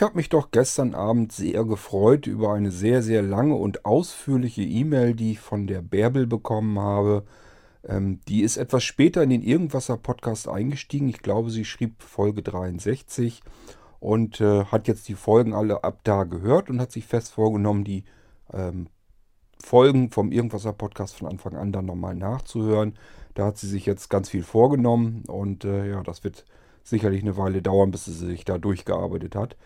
Ich habe mich doch gestern Abend sehr gefreut über eine sehr, sehr lange und ausführliche E-Mail, die ich von der Bärbel bekommen habe. Ähm, die ist etwas später in den Irgendwasser-Podcast eingestiegen. Ich glaube, sie schrieb Folge 63 und äh, hat jetzt die Folgen alle ab da gehört und hat sich fest vorgenommen, die ähm, Folgen vom Irgendwasser-Podcast von Anfang an dann nochmal nachzuhören. Da hat sie sich jetzt ganz viel vorgenommen und äh, ja, das wird sicherlich eine Weile dauern, bis sie sich da durchgearbeitet hat.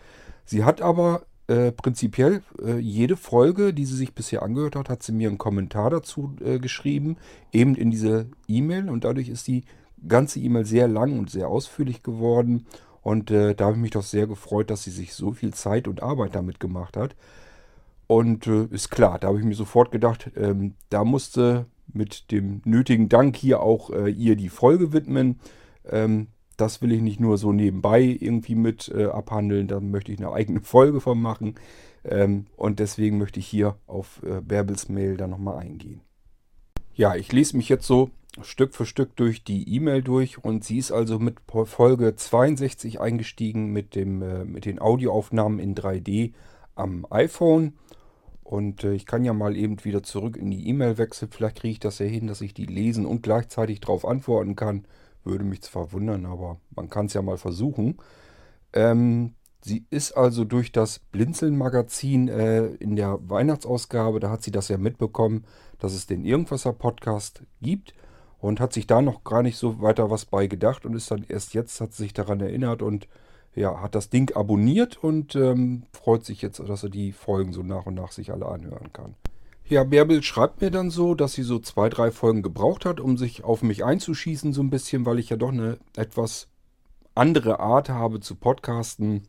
Sie hat aber äh, prinzipiell äh, jede Folge, die sie sich bisher angehört hat, hat sie mir einen Kommentar dazu äh, geschrieben, eben in diese E-Mail und dadurch ist die ganze E-Mail sehr lang und sehr ausführlich geworden und äh, da habe ich mich doch sehr gefreut, dass sie sich so viel Zeit und Arbeit damit gemacht hat. Und äh, ist klar, da habe ich mir sofort gedacht, ähm, da musste mit dem nötigen Dank hier auch äh, ihr die Folge widmen. Ähm, das will ich nicht nur so nebenbei irgendwie mit äh, abhandeln, da möchte ich eine eigene Folge von machen. Ähm, und deswegen möchte ich hier auf äh, Bärbels Mail dann nochmal eingehen. Ja, ich lese mich jetzt so Stück für Stück durch die E-Mail durch und sie ist also mit Folge 62 eingestiegen mit, dem, äh, mit den Audioaufnahmen in 3D am iPhone. Und äh, ich kann ja mal eben wieder zurück in die E-Mail wechseln. Vielleicht kriege ich das ja hin, dass ich die lesen und gleichzeitig darauf antworten kann. Würde mich zwar wundern, aber man kann es ja mal versuchen. Ähm, sie ist also durch das Blinzeln-Magazin äh, in der Weihnachtsausgabe, da hat sie das ja mitbekommen, dass es den Irgendwasser-Podcast gibt und hat sich da noch gar nicht so weiter was bei gedacht und ist dann erst jetzt, hat sich daran erinnert und ja, hat das Ding abonniert und ähm, freut sich jetzt, dass er die Folgen so nach und nach sich alle anhören kann. Ja, Bärbel schreibt mir dann so, dass sie so zwei, drei Folgen gebraucht hat, um sich auf mich einzuschießen, so ein bisschen, weil ich ja doch eine etwas andere Art habe zu podcasten.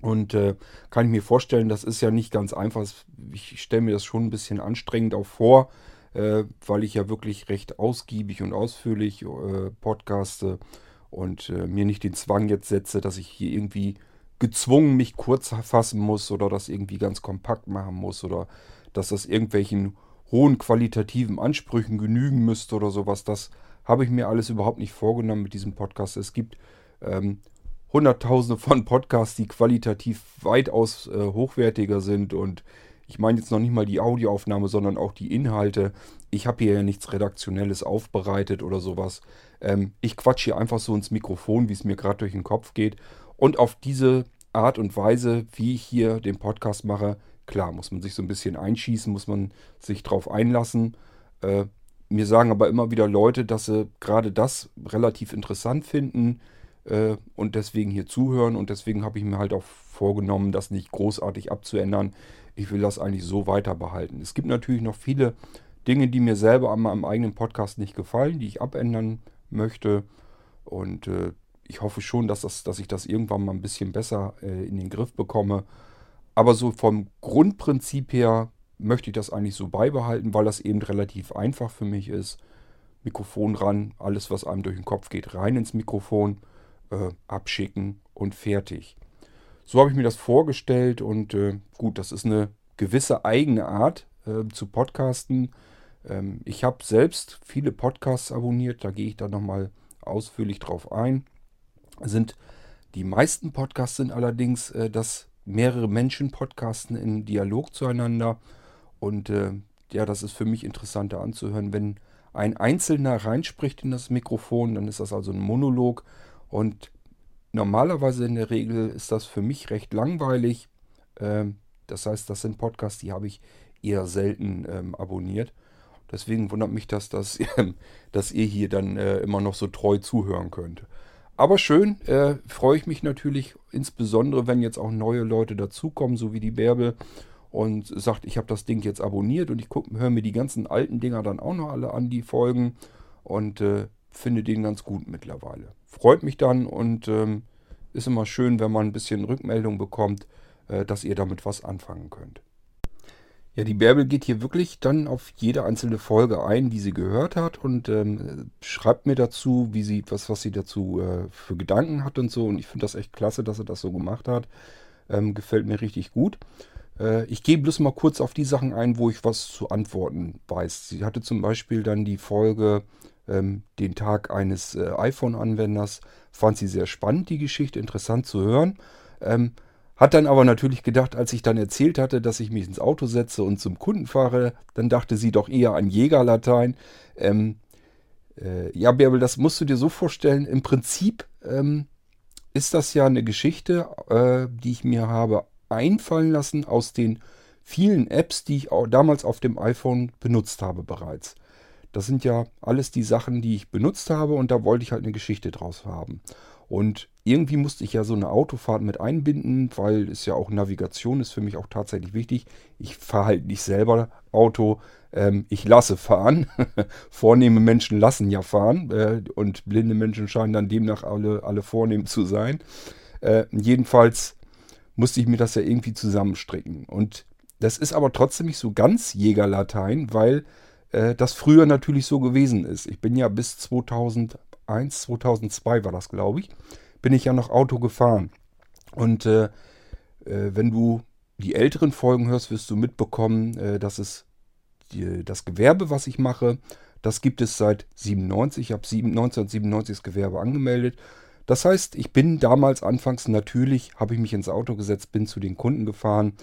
Und äh, kann ich mir vorstellen, das ist ja nicht ganz einfach. Ich stelle mir das schon ein bisschen anstrengend auch vor, äh, weil ich ja wirklich recht ausgiebig und ausführlich äh, podcaste und äh, mir nicht den Zwang jetzt setze, dass ich hier irgendwie gezwungen mich kurz fassen muss oder das irgendwie ganz kompakt machen muss oder dass das irgendwelchen hohen qualitativen Ansprüchen genügen müsste oder sowas. Das habe ich mir alles überhaupt nicht vorgenommen mit diesem Podcast. Es gibt ähm, Hunderttausende von Podcasts, die qualitativ weitaus äh, hochwertiger sind und ich meine jetzt noch nicht mal die Audioaufnahme, sondern auch die Inhalte. Ich habe hier ja nichts Redaktionelles aufbereitet oder sowas. Ähm, ich quatsche hier einfach so ins Mikrofon, wie es mir gerade durch den Kopf geht. Und auf diese Art und Weise, wie ich hier den Podcast mache, Klar, muss man sich so ein bisschen einschießen, muss man sich drauf einlassen. Äh, mir sagen aber immer wieder Leute, dass sie gerade das relativ interessant finden äh, und deswegen hier zuhören. Und deswegen habe ich mir halt auch vorgenommen, das nicht großartig abzuändern. Ich will das eigentlich so weiter behalten. Es gibt natürlich noch viele Dinge, die mir selber an meinem eigenen Podcast nicht gefallen, die ich abändern möchte. Und äh, ich hoffe schon, dass, das, dass ich das irgendwann mal ein bisschen besser äh, in den Griff bekomme. Aber so vom Grundprinzip her möchte ich das eigentlich so beibehalten, weil das eben relativ einfach für mich ist. Mikrofon ran, alles was einem durch den Kopf geht, rein ins Mikrofon, äh, abschicken und fertig. So habe ich mir das vorgestellt und äh, gut, das ist eine gewisse eigene Art äh, zu podcasten. Ähm, ich habe selbst viele Podcasts abonniert, da gehe ich dann nochmal ausführlich drauf ein. Sind die meisten Podcasts sind allerdings äh, das mehrere Menschen podcasten in Dialog zueinander. Und äh, ja, das ist für mich interessanter anzuhören. Wenn ein Einzelner reinspricht in das Mikrofon, dann ist das also ein Monolog. Und normalerweise in der Regel ist das für mich recht langweilig. Ähm, das heißt, das sind Podcasts, die habe ich eher selten ähm, abonniert. Deswegen wundert mich das, dass, dass ihr hier dann äh, immer noch so treu zuhören könnt. Aber schön, äh, freue ich mich natürlich, insbesondere wenn jetzt auch neue Leute dazukommen, so wie die Bärbel, und sagt, ich habe das Ding jetzt abonniert und ich höre mir die ganzen alten Dinger dann auch noch alle an, die Folgen, und äh, finde den ganz gut mittlerweile. Freut mich dann und ähm, ist immer schön, wenn man ein bisschen Rückmeldung bekommt, äh, dass ihr damit was anfangen könnt. Ja, die Bärbel geht hier wirklich dann auf jede einzelne Folge ein, die sie gehört hat und ähm, schreibt mir dazu, wie sie, was, was sie dazu äh, für Gedanken hat und so. Und ich finde das echt klasse, dass sie das so gemacht hat. Ähm, gefällt mir richtig gut. Äh, ich gehe bloß mal kurz auf die Sachen ein, wo ich was zu antworten weiß. Sie hatte zum Beispiel dann die Folge ähm, Den Tag eines äh, iPhone-Anwenders. Fand sie sehr spannend, die Geschichte, interessant zu hören. Ähm, Hat dann aber natürlich gedacht, als ich dann erzählt hatte, dass ich mich ins Auto setze und zum Kunden fahre, dann dachte sie doch eher an Jägerlatein. Ähm, äh, ja, Bärbel, das musst du dir so vorstellen. Im Prinzip ähm, ist das ja eine Geschichte, äh, die ich mir habe einfallen lassen aus den vielen Apps, die ich auch damals auf dem iPhone benutzt habe bereits. Das sind ja alles die Sachen, die ich benutzt habe und da wollte ich halt eine Geschichte draus haben. Und irgendwie musste ich ja so eine Autofahrt mit einbinden, weil es ja auch Navigation ist für mich auch tatsächlich wichtig. Ich fahre halt nicht selber Auto, ähm, ich lasse fahren. Vornehme Menschen lassen ja fahren äh, und blinde Menschen scheinen dann demnach alle, alle vornehm zu sein. Äh, jedenfalls musste ich mir das ja irgendwie zusammenstricken. Und das ist aber trotzdem nicht so ganz Jägerlatein, weil äh, das früher natürlich so gewesen ist. Ich bin ja bis 2001, 2002 war das, glaube ich, bin ich ja noch Auto gefahren. Und äh, äh, wenn du die älteren Folgen hörst, wirst du mitbekommen, äh, dass es die, das Gewerbe, was ich mache, das gibt es seit 97. Ich habe 1997 das Gewerbe angemeldet. Das heißt, ich bin damals anfangs natürlich, habe ich mich ins Auto gesetzt, bin zu den Kunden gefahren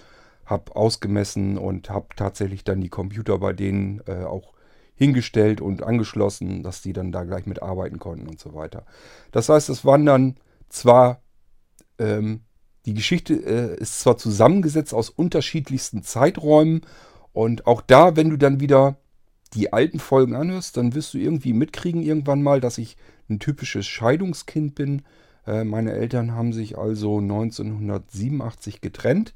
habe ausgemessen und habe tatsächlich dann die Computer bei denen äh, auch hingestellt und angeschlossen, dass die dann da gleich mitarbeiten konnten und so weiter. Das heißt, es waren dann zwar, ähm, die Geschichte äh, ist zwar zusammengesetzt aus unterschiedlichsten Zeiträumen und auch da, wenn du dann wieder die alten Folgen anhörst, dann wirst du irgendwie mitkriegen irgendwann mal, dass ich ein typisches Scheidungskind bin. Äh, meine Eltern haben sich also 1987 getrennt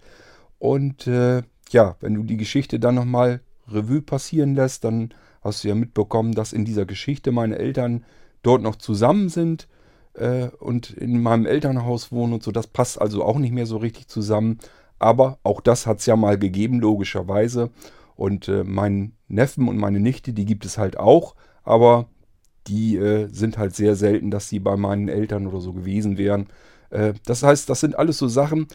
und äh, ja, wenn du die Geschichte dann nochmal Revue passieren lässt, dann hast du ja mitbekommen, dass in dieser Geschichte meine Eltern dort noch zusammen sind äh, und in meinem Elternhaus wohnen und so. Das passt also auch nicht mehr so richtig zusammen. Aber auch das hat es ja mal gegeben, logischerweise. Und äh, meinen Neffen und meine Nichte, die gibt es halt auch. Aber die äh, sind halt sehr selten, dass sie bei meinen Eltern oder so gewesen wären. Äh, das heißt, das sind alles so Sachen,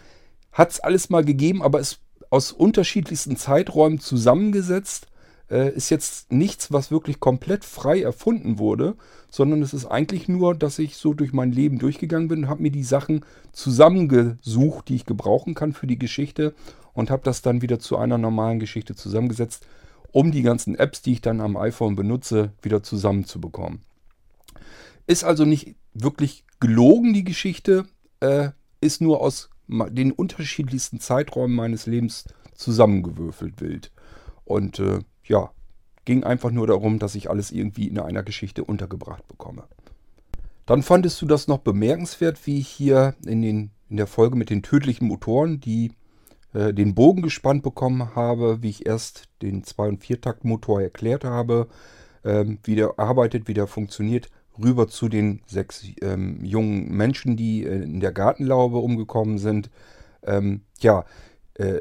hat es alles mal gegeben, aber ist aus unterschiedlichsten Zeiträumen zusammengesetzt. Äh, ist jetzt nichts, was wirklich komplett frei erfunden wurde, sondern es ist eigentlich nur, dass ich so durch mein Leben durchgegangen bin und habe mir die Sachen zusammengesucht, die ich gebrauchen kann für die Geschichte und habe das dann wieder zu einer normalen Geschichte zusammengesetzt, um die ganzen Apps, die ich dann am iPhone benutze, wieder zusammenzubekommen. Ist also nicht wirklich gelogen, die Geschichte, äh, ist nur aus den unterschiedlichsten Zeiträumen meines Lebens zusammengewürfelt wild. Und äh, ja, ging einfach nur darum, dass ich alles irgendwie in einer Geschichte untergebracht bekomme. Dann fandest du das noch bemerkenswert, wie ich hier in, den, in der Folge mit den tödlichen Motoren, die äh, den Bogen gespannt bekommen habe, wie ich erst den 2- und 4-Takt-Motor erklärt habe, ähm, wie der arbeitet, wie der funktioniert, rüber zu den sechs ähm, jungen Menschen, die äh, in der Gartenlaube umgekommen sind. Ähm, ja, äh,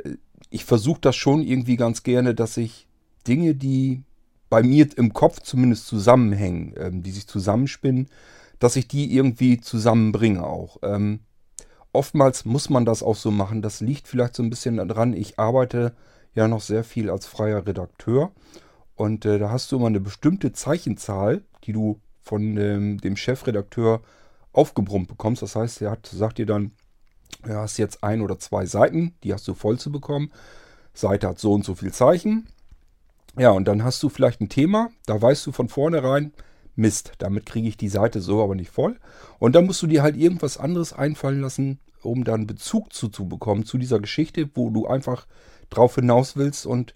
ich versuche das schon irgendwie ganz gerne, dass ich Dinge, die bei mir im Kopf zumindest zusammenhängen, ähm, die sich zusammenspinnen, dass ich die irgendwie zusammenbringe auch. Ähm, oftmals muss man das auch so machen. Das liegt vielleicht so ein bisschen daran, ich arbeite ja noch sehr viel als freier Redakteur. Und äh, da hast du immer eine bestimmte Zeichenzahl, die du von dem, dem Chefredakteur aufgebrummt bekommst. Das heißt, er hat, sagt dir dann, du hast jetzt ein oder zwei Seiten, die hast du voll zu bekommen. Seite hat so und so viel Zeichen. Ja, und dann hast du vielleicht ein Thema, da weißt du von vornherein, Mist, damit kriege ich die Seite so aber nicht voll. Und dann musst du dir halt irgendwas anderes einfallen lassen, um dann Bezug zu, zu zu dieser Geschichte, wo du einfach drauf hinaus willst und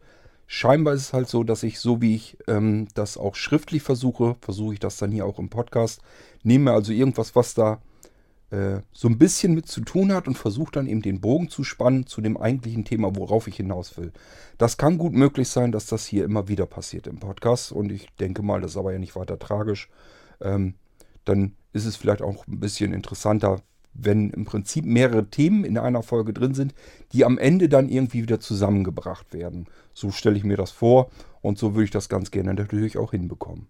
Scheinbar ist es halt so, dass ich, so wie ich ähm, das auch schriftlich versuche, versuche ich das dann hier auch im Podcast, nehme also irgendwas, was da äh, so ein bisschen mit zu tun hat und versuche dann eben den Bogen zu spannen zu dem eigentlichen Thema, worauf ich hinaus will. Das kann gut möglich sein, dass das hier immer wieder passiert im Podcast und ich denke mal, das ist aber ja nicht weiter tragisch. Ähm, dann ist es vielleicht auch ein bisschen interessanter, wenn im Prinzip mehrere Themen in einer Folge drin sind, die am Ende dann irgendwie wieder zusammengebracht werden. So stelle ich mir das vor und so würde ich das ganz gerne natürlich auch hinbekommen.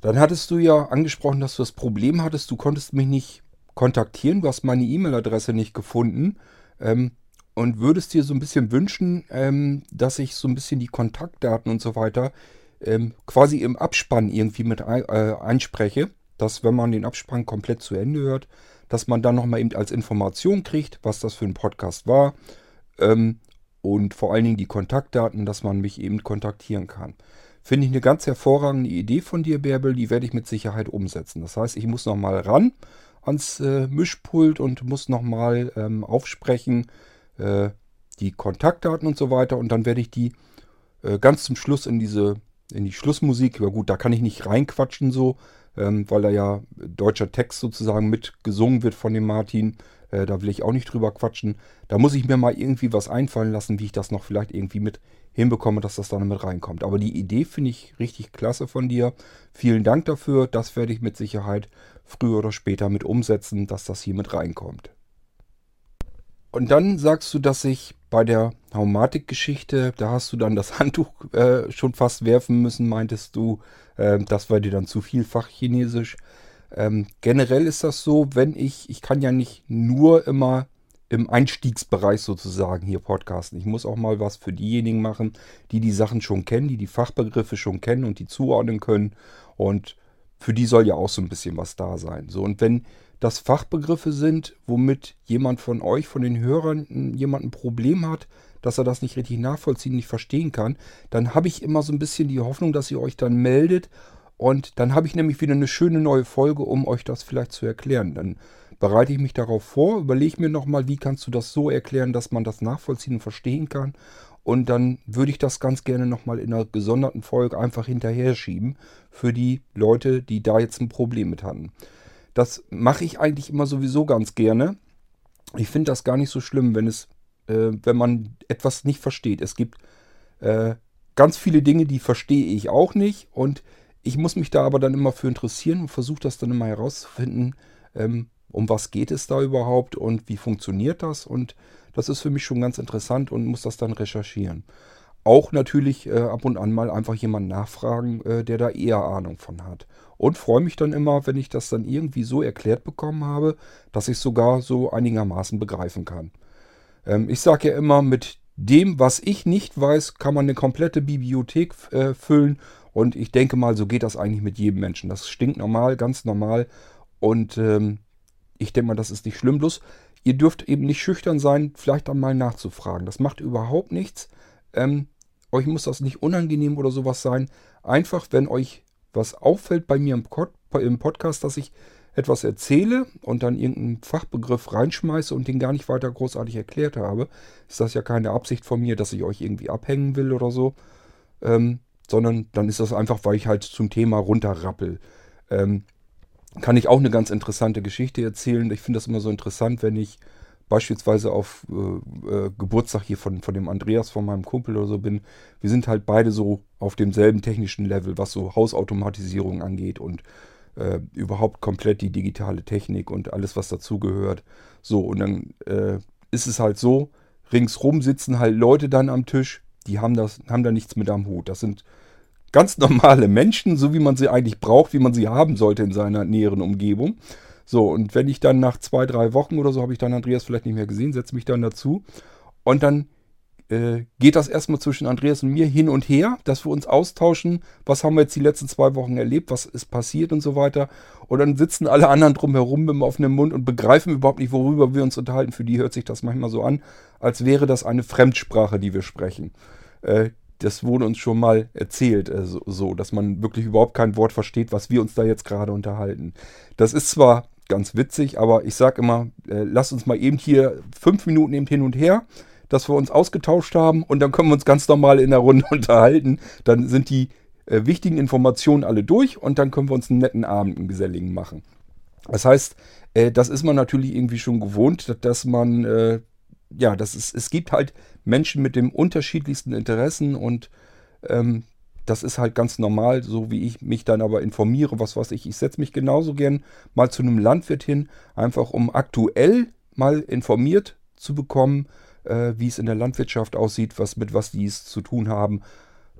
Dann hattest du ja angesprochen, dass du das Problem hattest, du konntest mich nicht kontaktieren, du hast meine E-Mail-Adresse nicht gefunden ähm, und würdest dir so ein bisschen wünschen, ähm, dass ich so ein bisschen die Kontaktdaten und so weiter ähm, quasi im Abspann irgendwie mit ein, äh, einspreche, dass wenn man den Abspann komplett zu Ende hört, dass man dann nochmal eben als Information kriegt, was das für ein Podcast war. Ähm, und vor allen Dingen die Kontaktdaten, dass man mich eben kontaktieren kann. Finde ich eine ganz hervorragende Idee von dir, Bärbel. Die werde ich mit Sicherheit umsetzen. Das heißt, ich muss nochmal ran ans äh, Mischpult und muss nochmal ähm, aufsprechen äh, die Kontaktdaten und so weiter. Und dann werde ich die äh, ganz zum Schluss in diese in die Schlussmusik. Ja gut, da kann ich nicht reinquatschen so, ähm, weil da ja deutscher Text sozusagen mit gesungen wird von dem Martin. Äh, da will ich auch nicht drüber quatschen. Da muss ich mir mal irgendwie was einfallen lassen, wie ich das noch vielleicht irgendwie mit hinbekomme, dass das da mit reinkommt. Aber die Idee finde ich richtig klasse von dir. Vielen Dank dafür. Das werde ich mit Sicherheit früher oder später mit umsetzen, dass das hier mit reinkommt. Und dann sagst du, dass ich bei der Haumatik-Geschichte, da hast du dann das Handtuch äh, schon fast werfen müssen, meintest du. Äh, das war dir dann zu viel Fachchinesisch. Ähm, generell ist das so, wenn ich, ich kann ja nicht nur immer im Einstiegsbereich sozusagen hier podcasten. Ich muss auch mal was für diejenigen machen, die die Sachen schon kennen, die die Fachbegriffe schon kennen und die zuordnen können. Und für die soll ja auch so ein bisschen was da sein. So, und wenn das Fachbegriffe sind, womit jemand von euch, von den Hörern, jemand ein Problem hat, dass er das nicht richtig nachvollziehen, nicht verstehen kann, dann habe ich immer so ein bisschen die Hoffnung, dass ihr euch dann meldet und dann habe ich nämlich wieder eine schöne neue Folge, um euch das vielleicht zu erklären. Dann bereite ich mich darauf vor, überlege mir nochmal, wie kannst du das so erklären, dass man das nachvollziehen und verstehen kann. Und dann würde ich das ganz gerne nochmal in einer gesonderten Folge einfach hinterher schieben für die Leute, die da jetzt ein Problem mit hatten. Das mache ich eigentlich immer sowieso ganz gerne. Ich finde das gar nicht so schlimm, wenn es, äh, wenn man etwas nicht versteht. Es gibt äh, ganz viele Dinge, die verstehe ich auch nicht und ich muss mich da aber dann immer für interessieren und versuche das dann immer herauszufinden, ähm, um was geht es da überhaupt und wie funktioniert das. Und das ist für mich schon ganz interessant und muss das dann recherchieren. Auch natürlich äh, ab und an mal einfach jemanden nachfragen, äh, der da eher Ahnung von hat. Und freue mich dann immer, wenn ich das dann irgendwie so erklärt bekommen habe, dass ich es sogar so einigermaßen begreifen kann. Ähm, ich sage ja immer, mit dem, was ich nicht weiß, kann man eine komplette Bibliothek äh, füllen und ich denke mal, so geht das eigentlich mit jedem Menschen. Das stinkt normal, ganz normal. Und ähm, ich denke mal, das ist nicht schlimm. Bloß, ihr dürft eben nicht schüchtern sein, vielleicht dann mal nachzufragen. Das macht überhaupt nichts. Ähm, euch muss das nicht unangenehm oder sowas sein. Einfach, wenn euch was auffällt bei mir im, im Podcast, dass ich etwas erzähle und dann irgendeinen Fachbegriff reinschmeiße und den gar nicht weiter großartig erklärt habe, ist das ja keine Absicht von mir, dass ich euch irgendwie abhängen will oder so. Ähm, sondern dann ist das einfach, weil ich halt zum Thema runterrappel. Ähm, kann ich auch eine ganz interessante Geschichte erzählen. Ich finde das immer so interessant, wenn ich beispielsweise auf äh, äh, Geburtstag hier von, von dem Andreas, von meinem Kumpel oder so bin. Wir sind halt beide so auf demselben technischen Level, was so Hausautomatisierung angeht und äh, überhaupt komplett die digitale Technik und alles, was dazugehört. So, und dann äh, ist es halt so, ringsrum sitzen halt Leute dann am Tisch, die haben, das, haben da nichts mit am Hut. Das sind ganz normale Menschen, so wie man sie eigentlich braucht, wie man sie haben sollte in seiner näheren Umgebung. So, und wenn ich dann nach zwei, drei Wochen oder so habe ich dann Andreas vielleicht nicht mehr gesehen, setze mich dann dazu. Und dann äh, geht das erstmal zwischen Andreas und mir hin und her, dass wir uns austauschen, was haben wir jetzt die letzten zwei Wochen erlebt, was ist passiert und so weiter. Und dann sitzen alle anderen drumherum mit dem offenen Mund und begreifen überhaupt nicht, worüber wir uns unterhalten. Für die hört sich das manchmal so an, als wäre das eine Fremdsprache, die wir sprechen. Äh, das wurde uns schon mal erzählt, äh, so, so, dass man wirklich überhaupt kein Wort versteht, was wir uns da jetzt gerade unterhalten. Das ist zwar ganz witzig, aber ich sage immer, äh, lasst uns mal eben hier fünf Minuten eben hin und her, dass wir uns ausgetauscht haben und dann können wir uns ganz normal in der Runde unterhalten. Dann sind die äh, wichtigen Informationen alle durch und dann können wir uns einen netten Abend, einen geselligen machen. Das heißt, äh, das ist man natürlich irgendwie schon gewohnt, dass man äh, ja, das ist, es gibt halt Menschen mit den unterschiedlichsten Interessen und ähm, das ist halt ganz normal, so wie ich mich dann aber informiere, was weiß ich. Ich setze mich genauso gern mal zu einem Landwirt hin, einfach um aktuell mal informiert zu bekommen, äh, wie es in der Landwirtschaft aussieht, was mit was die es zu tun haben,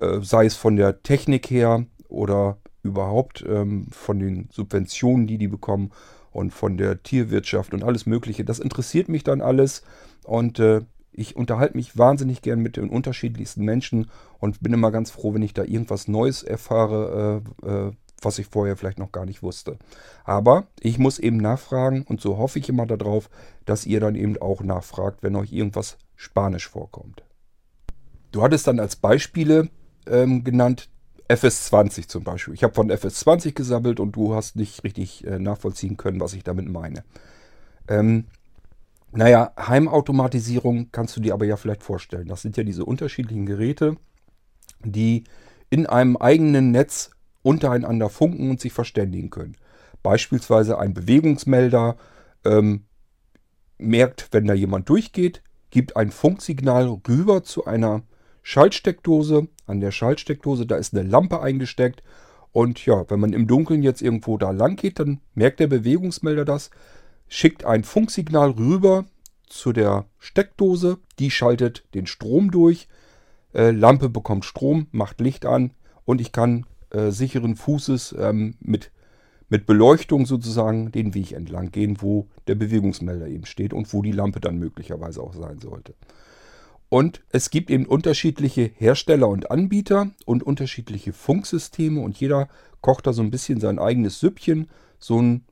äh, sei es von der Technik her oder überhaupt ähm, von den Subventionen, die die bekommen und von der Tierwirtschaft und alles Mögliche. Das interessiert mich dann alles und äh, ich unterhalte mich wahnsinnig gern mit den unterschiedlichsten Menschen und bin immer ganz froh, wenn ich da irgendwas Neues erfahre, äh, äh, was ich vorher vielleicht noch gar nicht wusste. Aber ich muss eben nachfragen und so hoffe ich immer darauf, dass ihr dann eben auch nachfragt, wenn euch irgendwas Spanisch vorkommt. Du hattest dann als Beispiele ähm, genannt FS20 zum Beispiel. Ich habe von FS20 gesammelt und du hast nicht richtig äh, nachvollziehen können, was ich damit meine. Ähm, naja, Heimautomatisierung kannst du dir aber ja vielleicht vorstellen. Das sind ja diese unterschiedlichen Geräte, die in einem eigenen Netz untereinander funken und sich verständigen können. Beispielsweise ein Bewegungsmelder ähm, merkt, wenn da jemand durchgeht, gibt ein Funksignal rüber zu einer Schaltsteckdose. An der Schaltsteckdose, da ist eine Lampe eingesteckt. Und ja, wenn man im Dunkeln jetzt irgendwo da lang geht, dann merkt der Bewegungsmelder das, schickt ein Funksignal rüber zu der Steckdose. Die schaltet den Strom durch. Äh, Lampe bekommt Strom, macht Licht an und ich kann äh, sicheren Fußes ähm, mit, mit Beleuchtung sozusagen den Weg entlang gehen, wo der Bewegungsmelder eben steht und wo die Lampe dann möglicherweise auch sein sollte. Und es gibt eben unterschiedliche Hersteller und Anbieter und unterschiedliche Funksysteme und jeder kocht da so ein bisschen sein eigenes Süppchen. So ein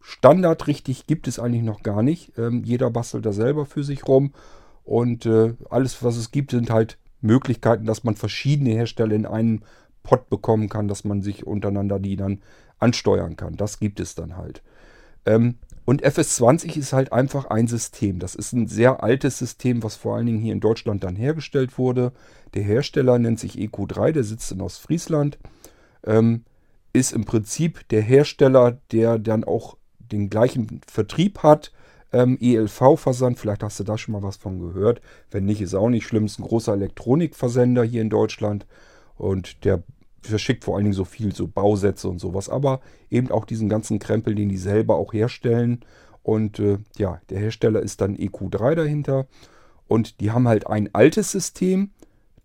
Standard richtig gibt es eigentlich noch gar nicht. Ähm, jeder bastelt da selber für sich rum und äh, alles, was es gibt, sind halt Möglichkeiten, dass man verschiedene Hersteller in einen Pot bekommen kann, dass man sich untereinander die dann ansteuern kann. Das gibt es dann halt. Ähm, und FS20 ist halt einfach ein System. Das ist ein sehr altes System, was vor allen Dingen hier in Deutschland dann hergestellt wurde. Der Hersteller nennt sich EQ3, der sitzt in Ostfriesland. Ähm, ist im Prinzip der Hersteller, der dann auch den gleichen Vertrieb hat. Ähm, ELV-Versand, vielleicht hast du da schon mal was von gehört. Wenn nicht, ist auch nicht schlimm. Ist ein großer Elektronikversender hier in Deutschland. Und der verschickt vor allen Dingen so viel, so Bausätze und sowas, aber eben auch diesen ganzen Krempel, den die selber auch herstellen. Und äh, ja, der Hersteller ist dann EQ3 dahinter. Und die haben halt ein altes System,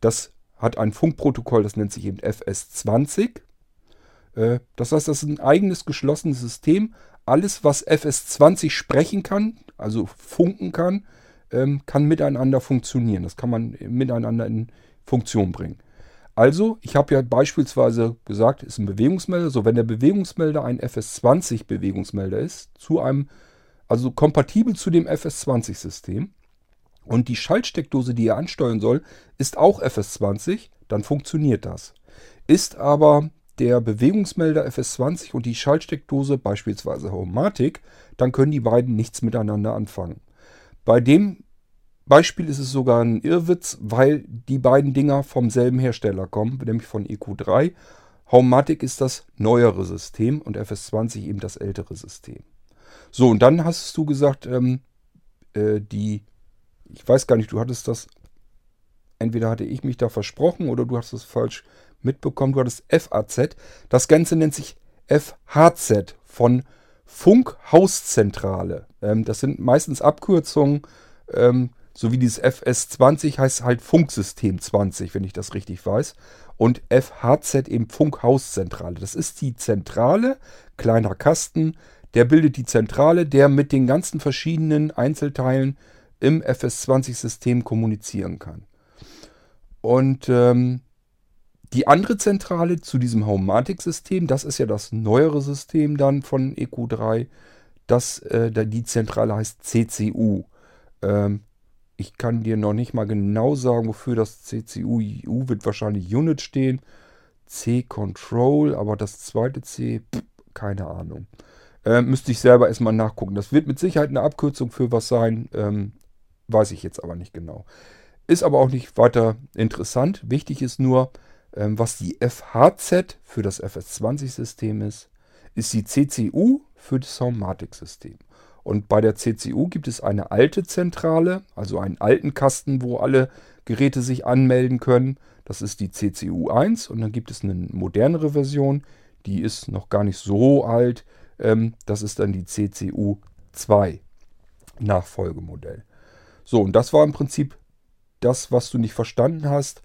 das hat ein Funkprotokoll, das nennt sich eben FS20. Äh, das heißt, das ist ein eigenes geschlossenes System. Alles, was FS20 sprechen kann, also funken kann, ähm, kann miteinander funktionieren. Das kann man miteinander in Funktion bringen. Also, ich habe ja beispielsweise gesagt, ist ein Bewegungsmelder. So, wenn der Bewegungsmelder ein FS20 Bewegungsmelder ist, zu einem, also kompatibel zu dem FS20-System, und die Schaltsteckdose, die er ansteuern soll, ist auch FS20, dann funktioniert das. Ist aber der Bewegungsmelder FS20 und die Schaltsteckdose beispielsweise Homatic, dann können die beiden nichts miteinander anfangen. Bei dem Beispiel ist es sogar ein Irrwitz, weil die beiden Dinger vom selben Hersteller kommen, nämlich von EQ3. Homematic ist das neuere System und FS20 eben das ältere System. So, und dann hast du gesagt, ähm, äh, die, ich weiß gar nicht, du hattest das, entweder hatte ich mich da versprochen oder du hast es falsch mitbekommen, du hattest FAZ. Das Ganze nennt sich FHZ von Funkhauszentrale. Ähm, das sind meistens Abkürzungen. Ähm, so wie dieses FS20 heißt halt Funksystem 20, wenn ich das richtig weiß. Und FHZ eben Funkhauszentrale. Das ist die Zentrale, kleiner Kasten, der bildet die Zentrale, der mit den ganzen verschiedenen Einzelteilen im FS20-System kommunizieren kann. Und ähm, die andere Zentrale zu diesem Homematic-System, das ist ja das neuere System dann von EQ3, das, äh, die Zentrale heißt CCU. Ähm, ich kann dir noch nicht mal genau sagen, wofür das CCU U wird wahrscheinlich Unit stehen. C Control, aber das zweite C, pff, keine Ahnung. Äh, müsste ich selber erstmal nachgucken. Das wird mit Sicherheit eine Abkürzung für was sein. Ähm, weiß ich jetzt aber nicht genau. Ist aber auch nicht weiter interessant. Wichtig ist nur, was die FHZ für das FS20-System ist, ist die CCU für das Soundmatic-System. Und bei der CCU gibt es eine alte Zentrale, also einen alten Kasten, wo alle Geräte sich anmelden können. Das ist die CCU 1 und dann gibt es eine modernere Version, die ist noch gar nicht so alt. Ähm, das ist dann die CCU 2 Nachfolgemodell. So, und das war im Prinzip das, was du nicht verstanden hast.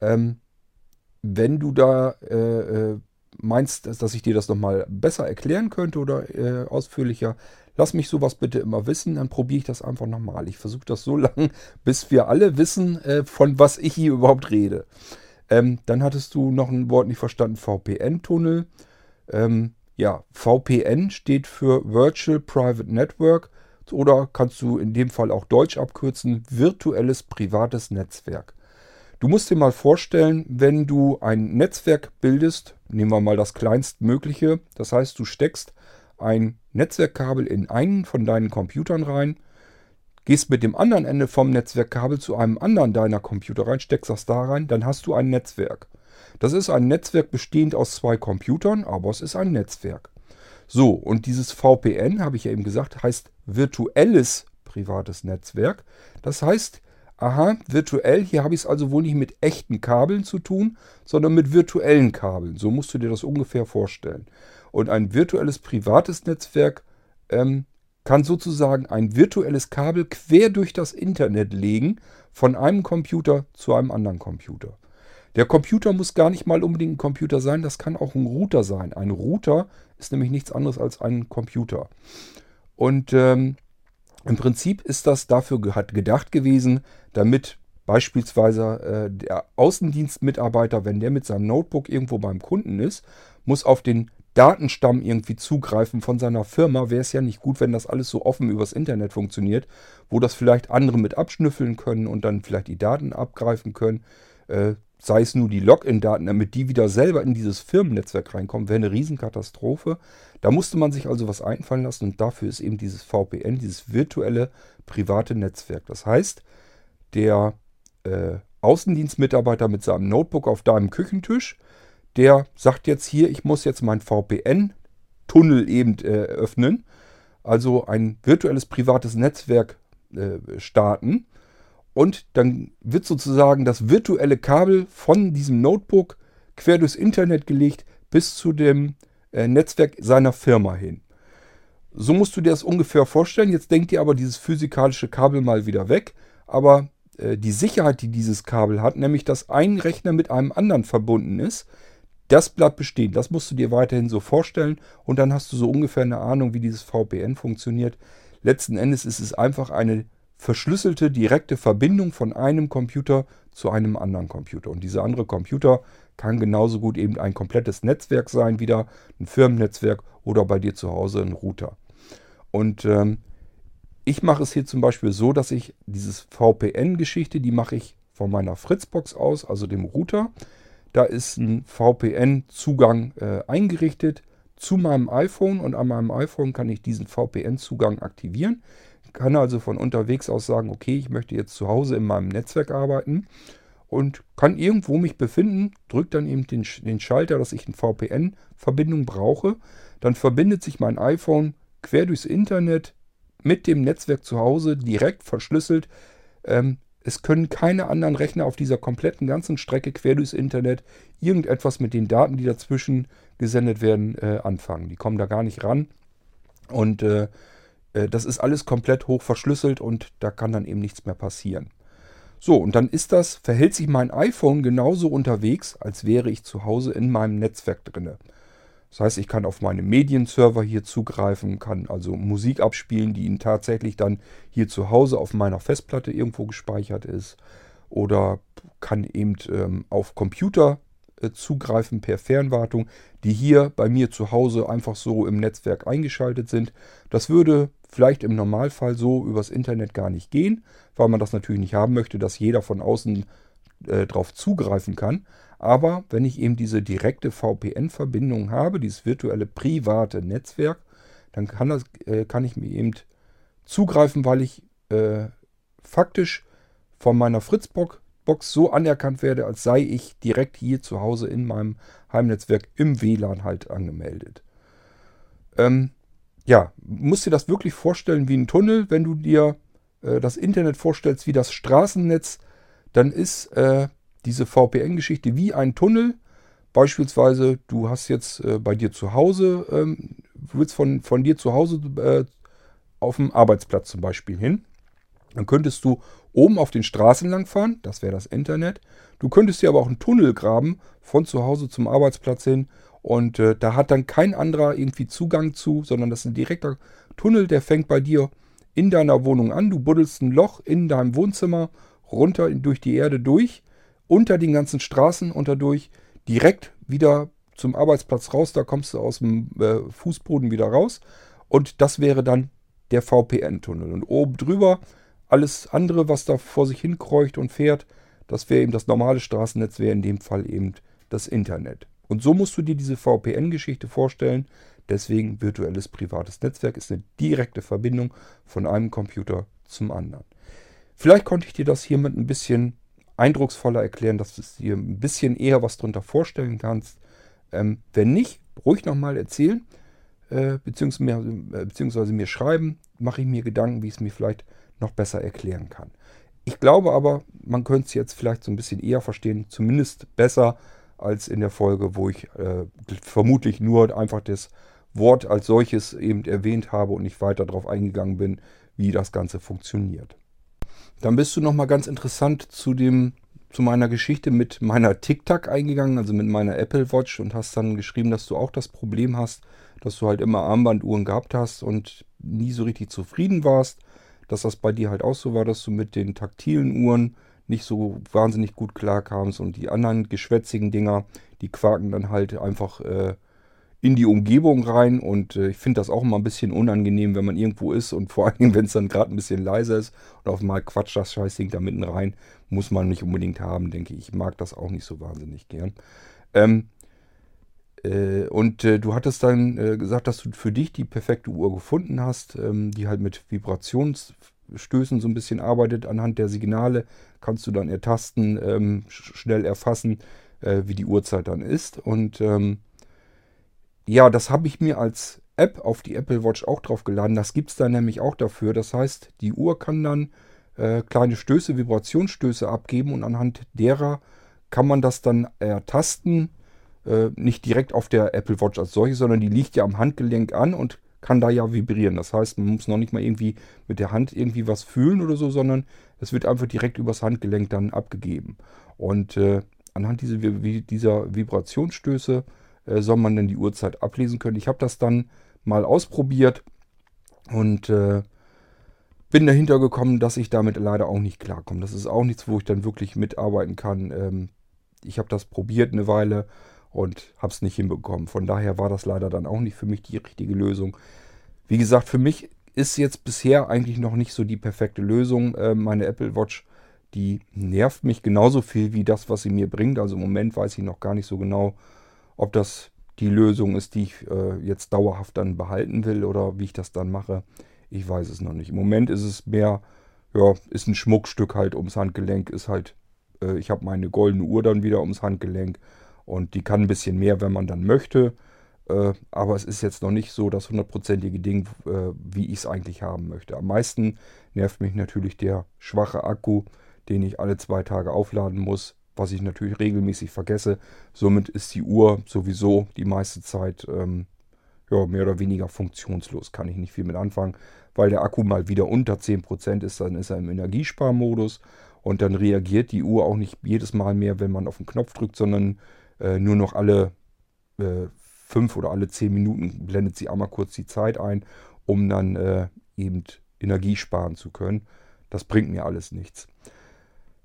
Ähm, wenn du da äh, äh meinst, dass ich dir das nochmal besser erklären könnte oder äh, ausführlicher, lass mich sowas bitte immer wissen, dann probiere ich das einfach nochmal. Ich versuche das so lange, bis wir alle wissen, äh, von was ich hier überhaupt rede. Ähm, dann hattest du noch ein Wort nicht verstanden, VPN-Tunnel. Ähm, ja, VPN steht für Virtual Private Network oder kannst du in dem Fall auch Deutsch abkürzen, virtuelles privates Netzwerk. Du musst dir mal vorstellen, wenn du ein Netzwerk bildest, nehmen wir mal das kleinstmögliche, das heißt, du steckst ein Netzwerkkabel in einen von deinen Computern rein, gehst mit dem anderen Ende vom Netzwerkkabel zu einem anderen deiner Computer rein, steckst das da rein, dann hast du ein Netzwerk. Das ist ein Netzwerk bestehend aus zwei Computern, aber es ist ein Netzwerk. So, und dieses VPN, habe ich ja eben gesagt, heißt virtuelles privates Netzwerk. Das heißt, aha, virtuell, hier habe ich es also wohl nicht mit echten Kabeln zu tun, sondern mit virtuellen Kabeln. So musst du dir das ungefähr vorstellen. Und ein virtuelles privates Netzwerk ähm, kann sozusagen ein virtuelles Kabel quer durch das Internet legen, von einem Computer zu einem anderen Computer. Der Computer muss gar nicht mal unbedingt ein Computer sein, das kann auch ein Router sein. Ein Router ist nämlich nichts anderes als ein Computer. Und ähm, im Prinzip ist das dafür gedacht gewesen, damit beispielsweise äh, der Außendienstmitarbeiter, wenn der mit seinem Notebook irgendwo beim Kunden ist, muss auf den Datenstamm irgendwie zugreifen von seiner Firma, wäre es ja nicht gut, wenn das alles so offen übers Internet funktioniert, wo das vielleicht andere mit abschnüffeln können und dann vielleicht die Daten abgreifen können. Äh, sei es nur die Login-Daten, damit die wieder selber in dieses Firmennetzwerk reinkommen, wäre eine Riesenkatastrophe. Da musste man sich also was einfallen lassen und dafür ist eben dieses VPN, dieses virtuelle private Netzwerk. Das heißt, der äh, Außendienstmitarbeiter mit seinem Notebook auf deinem Küchentisch, der sagt jetzt hier, ich muss jetzt mein VPN-Tunnel eben äh, öffnen, also ein virtuelles privates Netzwerk äh, starten und dann wird sozusagen das virtuelle Kabel von diesem Notebook quer durchs Internet gelegt bis zu dem äh, Netzwerk seiner Firma hin. So musst du dir das ungefähr vorstellen. Jetzt denkt dir aber dieses physikalische Kabel mal wieder weg. Aber äh, die Sicherheit, die dieses Kabel hat, nämlich dass ein Rechner mit einem anderen verbunden ist, das bleibt bestehen. Das musst du dir weiterhin so vorstellen. Und dann hast du so ungefähr eine Ahnung, wie dieses VPN funktioniert. Letzten Endes ist es einfach eine verschlüsselte direkte Verbindung von einem Computer zu einem anderen Computer. Und dieser andere Computer kann genauso gut eben ein komplettes Netzwerk sein, wieder ein Firmennetzwerk oder bei dir zu Hause ein Router. Und ähm, ich mache es hier zum Beispiel so, dass ich dieses VPN-Geschichte, die mache ich von meiner Fritzbox aus, also dem Router. Da ist ein VPN-Zugang äh, eingerichtet zu meinem iPhone und an meinem iPhone kann ich diesen VPN-Zugang aktivieren kann also von unterwegs aus sagen, okay, ich möchte jetzt zu Hause in meinem Netzwerk arbeiten und kann irgendwo mich befinden, drückt dann eben den, den Schalter, dass ich eine VPN-Verbindung brauche. Dann verbindet sich mein iPhone quer durchs Internet mit dem Netzwerk zu Hause direkt verschlüsselt. Ähm, es können keine anderen Rechner auf dieser kompletten ganzen Strecke quer durchs Internet irgendetwas mit den Daten, die dazwischen gesendet werden, äh, anfangen. Die kommen da gar nicht ran. Und äh, das ist alles komplett hoch verschlüsselt und da kann dann eben nichts mehr passieren. So, und dann ist das, verhält sich mein iPhone genauso unterwegs, als wäre ich zu Hause in meinem Netzwerk drinne. Das heißt, ich kann auf meine Medienserver hier zugreifen, kann also Musik abspielen, die tatsächlich dann hier zu Hause auf meiner Festplatte irgendwo gespeichert ist. Oder kann eben ähm, auf Computer äh, zugreifen per Fernwartung, die hier bei mir zu Hause einfach so im Netzwerk eingeschaltet sind. Das würde vielleicht im Normalfall so übers Internet gar nicht gehen, weil man das natürlich nicht haben möchte, dass jeder von außen äh, drauf zugreifen kann. Aber wenn ich eben diese direkte VPN-Verbindung habe, dieses virtuelle private Netzwerk, dann kann, das, äh, kann ich mir eben zugreifen, weil ich äh, faktisch von meiner Fritzbox so anerkannt werde, als sei ich direkt hier zu Hause in meinem Heimnetzwerk im WLAN halt angemeldet. Ähm, ja, musst dir das wirklich vorstellen wie ein Tunnel. Wenn du dir äh, das Internet vorstellst wie das Straßennetz, dann ist äh, diese VPN-Geschichte wie ein Tunnel. Beispielsweise, du hast jetzt äh, bei dir zu Hause, ähm, willst von, von dir zu Hause äh, auf dem Arbeitsplatz zum Beispiel hin. Dann könntest du oben auf den Straßen lang fahren, das wäre das Internet. Du könntest dir aber auch einen Tunnel graben von zu Hause zum Arbeitsplatz hin und äh, da hat dann kein anderer irgendwie Zugang zu, sondern das ist ein direkter Tunnel, der fängt bei dir in deiner Wohnung an. Du buddelst ein Loch in deinem Wohnzimmer runter durch die Erde durch, unter den ganzen Straßen und dadurch direkt wieder zum Arbeitsplatz raus, da kommst du aus dem äh, Fußboden wieder raus. Und das wäre dann der VPN-Tunnel. Und oben drüber alles andere, was da vor sich hin kreucht und fährt, das wäre eben das normale Straßennetz, wäre in dem Fall eben das Internet. Und so musst du dir diese VPN-Geschichte vorstellen. Deswegen virtuelles privates Netzwerk ist eine direkte Verbindung von einem Computer zum anderen. Vielleicht konnte ich dir das hiermit ein bisschen eindrucksvoller erklären, dass du dir ein bisschen eher was darunter vorstellen kannst. Ähm, wenn nicht, ruhig nochmal erzählen, äh, beziehungsweise, äh, beziehungsweise mir schreiben, mache ich mir Gedanken, wie ich es mir vielleicht noch besser erklären kann. Ich glaube aber, man könnte es jetzt vielleicht so ein bisschen eher verstehen, zumindest besser als in der Folge, wo ich äh, vermutlich nur einfach das Wort als solches eben erwähnt habe und nicht weiter darauf eingegangen bin, wie das Ganze funktioniert. Dann bist du nochmal ganz interessant zu dem zu meiner Geschichte mit meiner TikTok eingegangen, also mit meiner Apple Watch und hast dann geschrieben, dass du auch das Problem hast, dass du halt immer Armbanduhren gehabt hast und nie so richtig zufrieden warst dass das bei dir halt auch so war, dass du mit den taktilen Uhren nicht so wahnsinnig gut klarkamst und die anderen geschwätzigen Dinger, die quaken dann halt einfach äh, in die Umgebung rein und äh, ich finde das auch immer ein bisschen unangenehm, wenn man irgendwo ist und vor allem, wenn es dann gerade ein bisschen leiser ist und auf einmal quatscht das Scheißding da mitten rein, muss man nicht unbedingt haben, denke ich. Ich mag das auch nicht so wahnsinnig gern. Ähm, äh, und äh, du hattest dann äh, gesagt, dass du für dich die perfekte Uhr gefunden hast, ähm, die halt mit Vibrationsstößen so ein bisschen arbeitet. Anhand der Signale kannst du dann ertasten, ähm, schnell erfassen, äh, wie die Uhrzeit dann ist. Und ähm, ja, das habe ich mir als App auf die Apple Watch auch drauf geladen. Das gibt es dann nämlich auch dafür. Das heißt, die Uhr kann dann äh, kleine Stöße, Vibrationsstöße abgeben und anhand derer kann man das dann ertasten äh, nicht direkt auf der Apple Watch als solche, sondern die liegt ja am Handgelenk an und kann da ja vibrieren. Das heißt, man muss noch nicht mal irgendwie mit der Hand irgendwie was fühlen oder so, sondern es wird einfach direkt übers Handgelenk dann abgegeben. Und äh, anhand dieser, dieser Vibrationsstöße äh, soll man dann die Uhrzeit ablesen können. Ich habe das dann mal ausprobiert und äh, bin dahinter gekommen, dass ich damit leider auch nicht klarkomme. Das ist auch nichts, wo ich dann wirklich mitarbeiten kann. Ähm, ich habe das probiert eine Weile und habe es nicht hinbekommen. Von daher war das leider dann auch nicht für mich die richtige Lösung. Wie gesagt, für mich ist jetzt bisher eigentlich noch nicht so die perfekte Lösung. Äh, meine Apple Watch, die nervt mich genauso viel wie das, was sie mir bringt. Also im Moment weiß ich noch gar nicht so genau, ob das die Lösung ist, die ich äh, jetzt dauerhaft dann behalten will oder wie ich das dann mache. Ich weiß es noch nicht. Im Moment ist es mehr, ja, ist ein Schmuckstück halt ums Handgelenk, ist halt, äh, ich habe meine goldene Uhr dann wieder ums Handgelenk und die kann ein bisschen mehr, wenn man dann möchte. Äh, aber es ist jetzt noch nicht so das hundertprozentige Ding, äh, wie ich es eigentlich haben möchte. Am meisten nervt mich natürlich der schwache Akku, den ich alle zwei Tage aufladen muss, was ich natürlich regelmäßig vergesse. Somit ist die Uhr sowieso die meiste Zeit ähm, ja, mehr oder weniger funktionslos. Kann ich nicht viel mit anfangen, weil der Akku mal wieder unter 10% ist, dann ist er im Energiesparmodus und dann reagiert die Uhr auch nicht jedes Mal mehr, wenn man auf den Knopf drückt, sondern äh, nur noch alle äh, fünf oder alle zehn Minuten blendet sie einmal kurz die Zeit ein, um dann äh, eben Energie sparen zu können. Das bringt mir alles nichts.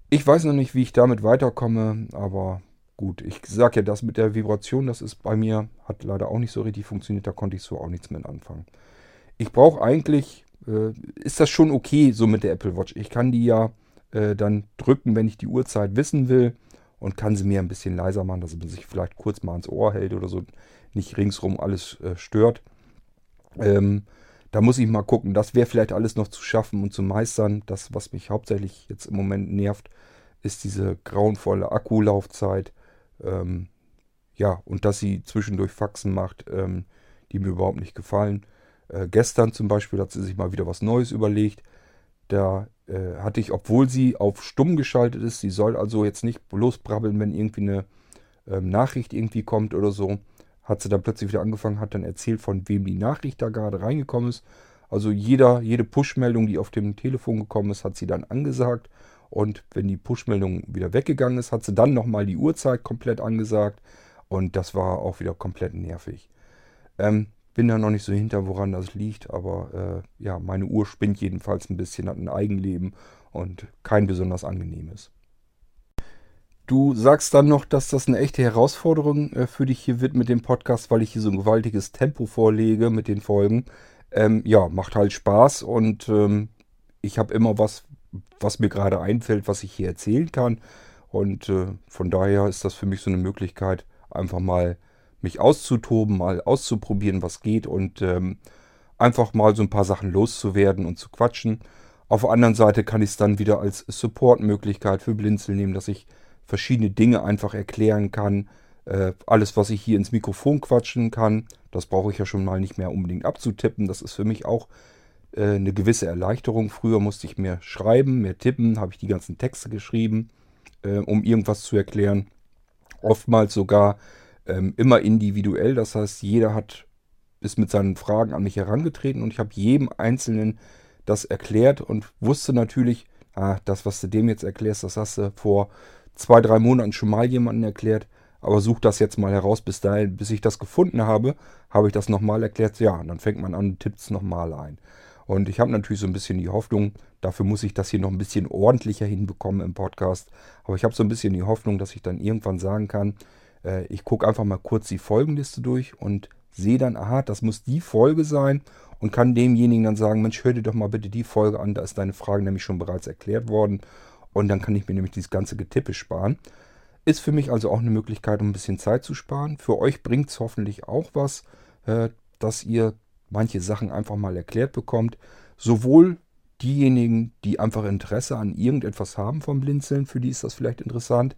Ich weiß noch nicht, wie ich damit weiterkomme, aber gut, ich sage ja, das mit der Vibration, das ist bei mir, hat leider auch nicht so richtig funktioniert, da konnte ich so auch nichts mit anfangen. Ich brauche eigentlich, äh, ist das schon okay so mit der Apple Watch. Ich kann die ja äh, dann drücken, wenn ich die Uhrzeit wissen will und kann sie mir ein bisschen leiser machen, dass man sich vielleicht kurz mal ans Ohr hält oder so, nicht ringsrum alles äh, stört. Ähm, da muss ich mal gucken. Das wäre vielleicht alles noch zu schaffen und zu meistern. Das, was mich hauptsächlich jetzt im Moment nervt, ist diese grauenvolle Akkulaufzeit. Ähm, ja, und dass sie zwischendurch Faxen macht, ähm, die mir überhaupt nicht gefallen. Äh, gestern zum Beispiel hat sie sich mal wieder was Neues überlegt. Da äh, hatte ich, obwohl sie auf stumm geschaltet ist, sie soll also jetzt nicht bloß brabbeln, wenn irgendwie eine ähm, Nachricht irgendwie kommt oder so, hat sie dann plötzlich wieder angefangen, hat dann erzählt, von wem die Nachricht da gerade reingekommen ist. Also jeder, jede Push-Meldung, die auf dem Telefon gekommen ist, hat sie dann angesagt. Und wenn die Push-Meldung wieder weggegangen ist, hat sie dann nochmal die Uhrzeit komplett angesagt. Und das war auch wieder komplett nervig. Ähm, bin da noch nicht so hinter, woran das liegt, aber äh, ja, meine Uhr spinnt jedenfalls ein bisschen, hat ein Eigenleben und kein besonders angenehmes. Du sagst dann noch, dass das eine echte Herausforderung äh, für dich hier wird mit dem Podcast, weil ich hier so ein gewaltiges Tempo vorlege mit den Folgen. Ähm, ja, macht halt Spaß und ähm, ich habe immer was, was mir gerade einfällt, was ich hier erzählen kann. Und äh, von daher ist das für mich so eine Möglichkeit, einfach mal mich auszutoben, mal auszuprobieren, was geht und ähm, einfach mal so ein paar Sachen loszuwerden und zu quatschen. Auf der anderen Seite kann ich es dann wieder als Support-Möglichkeit für Blinzel nehmen, dass ich verschiedene Dinge einfach erklären kann. Äh, alles, was ich hier ins Mikrofon quatschen kann, das brauche ich ja schon mal nicht mehr unbedingt abzutippen. Das ist für mich auch äh, eine gewisse Erleichterung. Früher musste ich mehr schreiben, mehr tippen, habe ich die ganzen Texte geschrieben, äh, um irgendwas zu erklären. Oftmals sogar ähm, immer individuell. Das heißt, jeder hat ist mit seinen Fragen an mich herangetreten und ich habe jedem Einzelnen das erklärt und wusste natürlich, ah, das, was du dem jetzt erklärst, das hast du vor zwei, drei Monaten schon mal jemandem erklärt. Aber such das jetzt mal heraus. Bis dahin, bis ich das gefunden habe, habe ich das nochmal erklärt. Ja, und dann fängt man an, tippt es nochmal ein. Und ich habe natürlich so ein bisschen die Hoffnung, dafür muss ich das hier noch ein bisschen ordentlicher hinbekommen im Podcast. Aber ich habe so ein bisschen die Hoffnung, dass ich dann irgendwann sagen kann, äh, ich gucke einfach mal kurz die Folgenliste durch und sehe dann, aha, das muss die Folge sein und kann demjenigen dann sagen, Mensch, hör dir doch mal bitte die Folge an, da ist deine Frage nämlich schon bereits erklärt worden. Und dann kann ich mir nämlich dieses ganze Getippe sparen. Ist für mich also auch eine Möglichkeit, um ein bisschen Zeit zu sparen. Für euch bringt es hoffentlich auch was, äh, dass ihr manche Sachen einfach mal erklärt bekommt. Sowohl diejenigen, die einfach Interesse an irgendetwas haben vom Blinzeln, für die ist das vielleicht interessant.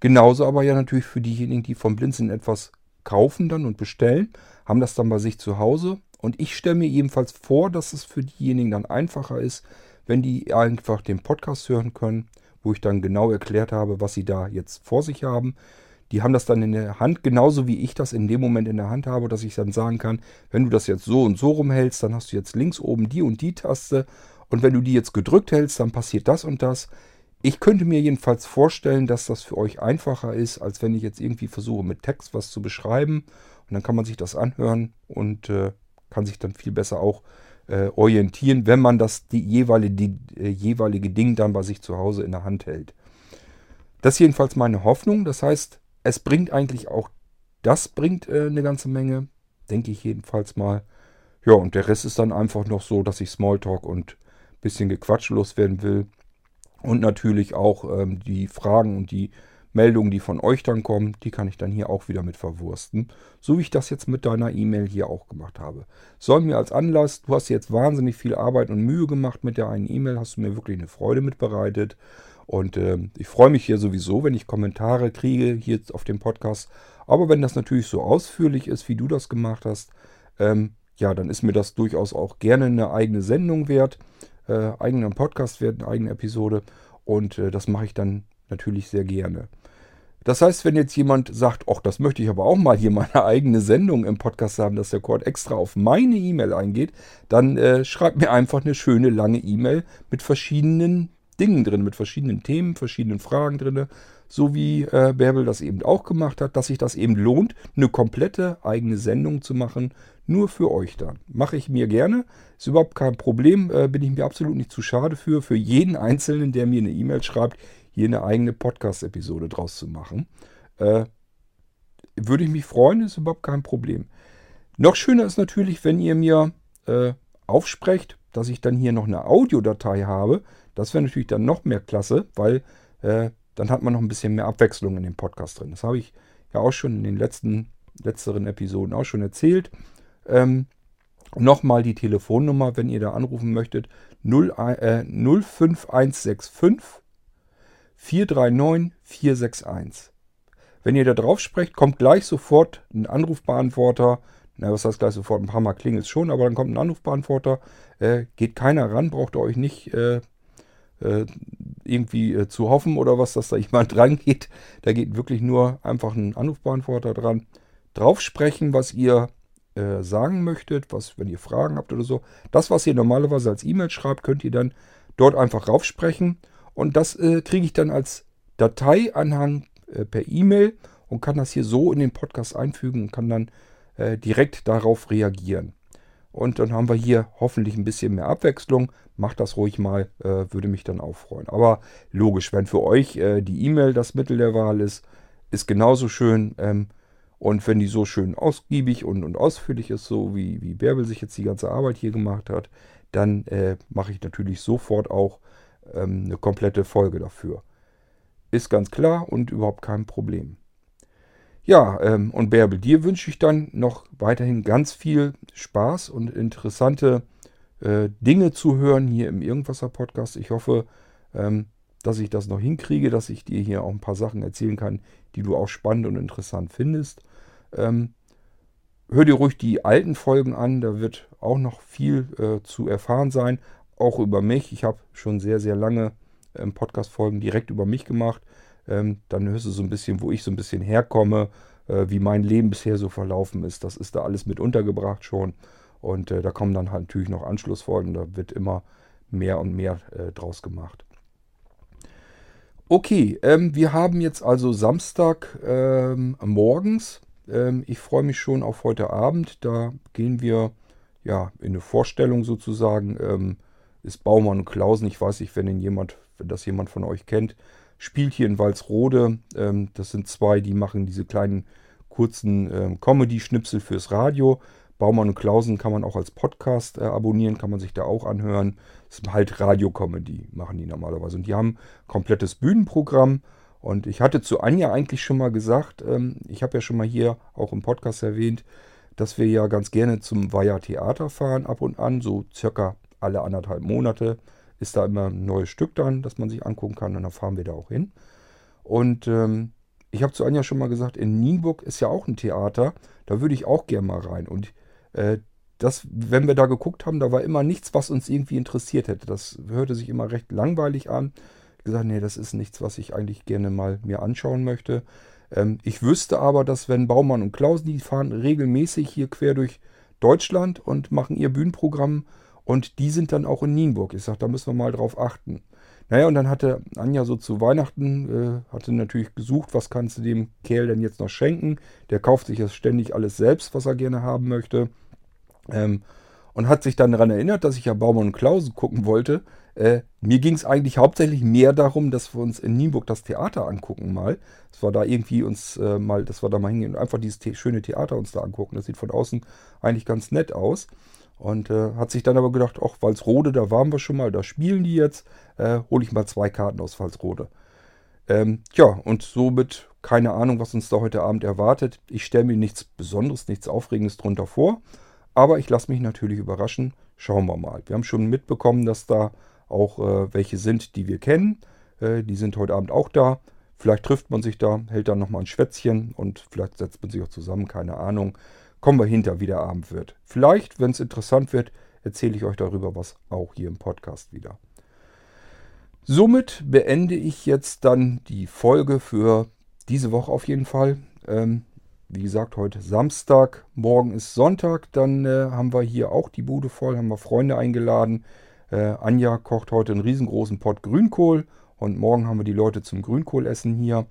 Genauso aber ja natürlich für diejenigen, die vom Blinzeln etwas kaufen dann und bestellen, haben das dann bei sich zu Hause. Und ich stelle mir ebenfalls vor, dass es für diejenigen dann einfacher ist, wenn die einfach den Podcast hören können, wo ich dann genau erklärt habe, was sie da jetzt vor sich haben. Die haben das dann in der Hand, genauso wie ich das in dem Moment in der Hand habe, dass ich dann sagen kann, wenn du das jetzt so und so rumhältst, dann hast du jetzt links oben die und die Taste. Und wenn du die jetzt gedrückt hältst, dann passiert das und das. Ich könnte mir jedenfalls vorstellen, dass das für euch einfacher ist, als wenn ich jetzt irgendwie versuche, mit Text was zu beschreiben. Und dann kann man sich das anhören und äh, kann sich dann viel besser auch äh, orientieren, wenn man das die jeweilige, die, äh, jeweilige Ding dann bei sich zu Hause in der Hand hält. Das ist jedenfalls meine Hoffnung. Das heißt, es bringt eigentlich auch, das bringt äh, eine ganze Menge, denke ich jedenfalls mal. Ja, und der Rest ist dann einfach noch so, dass ich Smalltalk und ein bisschen Gequatsch loswerden will. Und natürlich auch ähm, die Fragen und die Meldungen, die von euch dann kommen, die kann ich dann hier auch wieder mit verwursten. So wie ich das jetzt mit deiner E-Mail hier auch gemacht habe. Soll mir als Anlass, du hast jetzt wahnsinnig viel Arbeit und Mühe gemacht mit der einen E-Mail, hast du mir wirklich eine Freude mitbereitet. Und äh, ich freue mich hier sowieso, wenn ich Kommentare kriege hier auf dem Podcast. Aber wenn das natürlich so ausführlich ist, wie du das gemacht hast, ähm, ja, dann ist mir das durchaus auch gerne eine eigene Sendung wert, äh, eigenen Podcast wert, eine eigene Episode. Und äh, das mache ich dann natürlich sehr gerne. Das heißt, wenn jetzt jemand sagt, ach, das möchte ich aber auch mal hier meine eigene Sendung im Podcast haben, dass der Code extra auf meine E-Mail eingeht, dann äh, schreibt mir einfach eine schöne lange E-Mail mit verschiedenen Dingen drin, mit verschiedenen Themen, verschiedenen Fragen drin, so wie äh, Bärbel das eben auch gemacht hat, dass sich das eben lohnt, eine komplette eigene Sendung zu machen, nur für euch dann. Mache ich mir gerne, ist überhaupt kein Problem, äh, bin ich mir absolut nicht zu schade für, für jeden Einzelnen, der mir eine E-Mail schreibt, hier eine eigene Podcast-Episode draus zu machen. Äh, würde ich mich freuen, ist überhaupt kein Problem. Noch schöner ist natürlich, wenn ihr mir äh, aufsprecht, dass ich dann hier noch eine Audiodatei habe. Das wäre natürlich dann noch mehr klasse, weil äh, dann hat man noch ein bisschen mehr Abwechslung in dem Podcast drin. Das habe ich ja auch schon in den letzten, letzteren Episoden auch schon erzählt. Ähm, Nochmal die Telefonnummer, wenn ihr da anrufen möchtet. 0, äh, 05165 439 461. Wenn ihr da drauf sprecht, kommt gleich sofort ein Anrufbeantworter. Na, was heißt gleich sofort? Ein paar Mal klingelt es schon, aber dann kommt ein Anrufbeantworter. Äh, geht keiner ran, braucht ihr euch nicht äh, äh, irgendwie äh, zu hoffen oder was, dass da jemand dran geht. Da geht wirklich nur einfach ein Anrufbeantworter dran. Drauf sprechen, was ihr äh, sagen möchtet, was, wenn ihr Fragen habt oder so. Das, was ihr normalerweise als E-Mail schreibt, könnt ihr dann dort einfach raufsprechen. Und das äh, kriege ich dann als Dateianhang äh, per E-Mail und kann das hier so in den Podcast einfügen und kann dann direkt darauf reagieren. Und dann haben wir hier hoffentlich ein bisschen mehr Abwechslung. Macht das ruhig mal, äh, würde mich dann auch freuen. Aber logisch, wenn für euch äh, die E-Mail das Mittel der Wahl ist, ist genauso schön. Ähm, und wenn die so schön ausgiebig und, und ausführlich ist, so wie, wie Bärbel sich jetzt die ganze Arbeit hier gemacht hat, dann äh, mache ich natürlich sofort auch ähm, eine komplette Folge dafür. Ist ganz klar und überhaupt kein Problem. Ja, ähm, und Bärbel, dir wünsche ich dann noch weiterhin ganz viel Spaß und interessante äh, Dinge zu hören hier im Irgendwasser Podcast. Ich hoffe, ähm, dass ich das noch hinkriege, dass ich dir hier auch ein paar Sachen erzählen kann, die du auch spannend und interessant findest. Ähm, hör dir ruhig die alten Folgen an, da wird auch noch viel äh, zu erfahren sein, auch über mich. Ich habe schon sehr, sehr lange ähm, Podcast-Folgen direkt über mich gemacht. Ähm, dann hörst du so ein bisschen, wo ich so ein bisschen herkomme, äh, wie mein Leben bisher so verlaufen ist. Das ist da alles mit untergebracht schon. Und äh, da kommen dann halt natürlich noch Anschlussfolgen. Da wird immer mehr und mehr äh, draus gemacht. Okay, ähm, wir haben jetzt also Samstag ähm, morgens. Ähm, ich freue mich schon auf heute Abend. Da gehen wir ja in eine Vorstellung sozusagen. Ähm, ist Baumann und Klausen. Ich weiß nicht, wenn, ihn jemand, wenn das jemand von euch kennt. Spielt hier in Walsrode. Ähm, das sind zwei, die machen diese kleinen kurzen ähm, Comedy-Schnipsel fürs Radio. Baumann und Klausen kann man auch als Podcast äh, abonnieren, kann man sich da auch anhören. Das ist halt Radio-Comedy, machen die normalerweise. Und die haben komplettes Bühnenprogramm. Und ich hatte zu Anja eigentlich schon mal gesagt, ähm, ich habe ja schon mal hier auch im Podcast erwähnt, dass wir ja ganz gerne zum Weiher Theater fahren ab und an, so circa alle anderthalb Monate ist da immer ein neues Stück dann, das man sich angucken kann und dann fahren wir da auch hin. Und ähm, ich habe zu Anja schon mal gesagt, in Nienburg ist ja auch ein Theater, da würde ich auch gerne mal rein. Und äh, das, wenn wir da geguckt haben, da war immer nichts, was uns irgendwie interessiert hätte. Das hörte sich immer recht langweilig an. Ich gesagt, nee, das ist nichts, was ich eigentlich gerne mal mir anschauen möchte. Ähm, ich wüsste aber, dass wenn Baumann und Klausen, die fahren regelmäßig hier quer durch Deutschland und machen ihr Bühnenprogramm und die sind dann auch in Nienburg. Ich sage, da müssen wir mal drauf achten. Naja, und dann hatte Anja so zu Weihnachten, äh, hatte natürlich gesucht, was kannst du dem Kerl denn jetzt noch schenken. Der kauft sich jetzt ständig alles selbst, was er gerne haben möchte. Ähm, und hat sich dann daran erinnert, dass ich ja Baumann und Klausen gucken wollte. Äh, mir ging es eigentlich hauptsächlich mehr darum, dass wir uns in Nienburg das Theater angucken mal. Das war da irgendwie uns äh, mal, dass wir da mal hingehen und einfach dieses schöne Theater uns da angucken. Das sieht von außen eigentlich ganz nett aus. Und äh, hat sich dann aber gedacht, ach, Walsrode, da waren wir schon mal, da spielen die jetzt, äh, hole ich mal zwei Karten aus Walsrode. Ähm, tja, und somit keine Ahnung, was uns da heute Abend erwartet. Ich stelle mir nichts Besonderes, nichts Aufregendes drunter vor, aber ich lasse mich natürlich überraschen. Schauen wir mal. Wir haben schon mitbekommen, dass da auch äh, welche sind, die wir kennen. Äh, die sind heute Abend auch da. Vielleicht trifft man sich da, hält dann nochmal ein Schwätzchen und vielleicht setzt man sich auch zusammen, keine Ahnung kommen wir hinter, wie der Abend wird. Vielleicht, wenn es interessant wird, erzähle ich euch darüber was auch hier im Podcast wieder. Somit beende ich jetzt dann die Folge für diese Woche auf jeden Fall. Ähm, wie gesagt, heute Samstag, morgen ist Sonntag, dann äh, haben wir hier auch die Bude voll, haben wir Freunde eingeladen. Äh, Anja kocht heute einen riesengroßen Pott Grünkohl und morgen haben wir die Leute zum Grünkohlessen hier.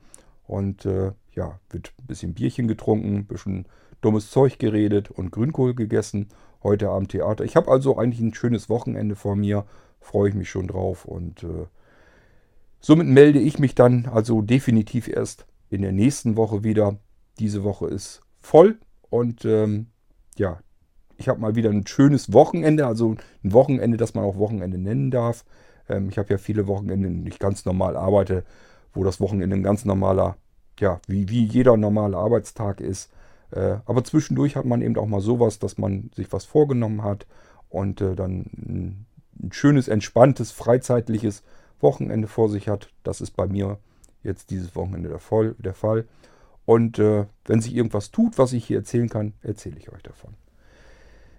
Und äh, ja, wird ein bisschen Bierchen getrunken, ein bisschen dummes Zeug geredet und Grünkohl gegessen. Heute Abend Theater. Ich habe also eigentlich ein schönes Wochenende vor mir. Freue ich mich schon drauf. Und äh, somit melde ich mich dann also definitiv erst in der nächsten Woche wieder. Diese Woche ist voll. Und ähm, ja, ich habe mal wieder ein schönes Wochenende. Also ein Wochenende, das man auch Wochenende nennen darf. Ähm, ich habe ja viele Wochenende, nicht ganz normal arbeite, wo das Wochenende ein ganz normaler, ja, wie, wie jeder normale Arbeitstag ist. Äh, aber zwischendurch hat man eben auch mal sowas, dass man sich was vorgenommen hat und äh, dann ein, schönes, entspanntes, freizeitliches Wochenende vor sich hat. Das ist bei mir jetzt dieses Wochenende der Fall. Und äh, wenn sich irgendwas tut, was ich hier erzählen kann, erzähle ich euch davon.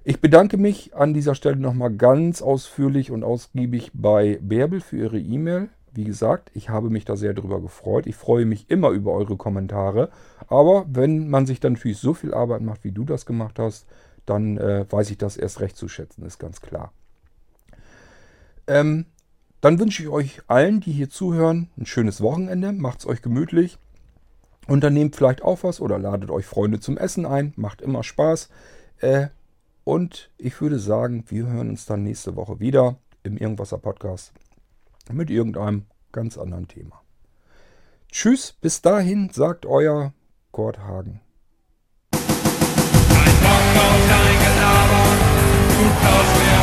Ich bedanke mich an dieser Stelle nochmal ganz ausführlich und ausgiebig bei Bärbel für ihre E-Mail. Wie gesagt, ich habe mich da sehr drüber gefreut. Ich freue mich immer über eure Kommentare. Aber wenn man sich dann natürlich so viel Arbeit macht, wie du das gemacht hast, dann äh, weiß ich das erst recht zu schätzen, ist ganz klar. Ähm, dann wünsche ich euch allen, die hier zuhören, ein schönes Wochenende. Macht es euch gemütlich. Unternehmt vielleicht auch was oder ladet euch Freunde zum Essen ein. Macht immer Spaß. Äh, Und ich würde sagen, wir hören uns dann nächste Woche wieder im Irgendwasser Podcast mit irgendeinem ganz anderen Thema. Tschüss, bis dahin, sagt euer Kurt Hagen. Kein Bock auf dein Gelaber, du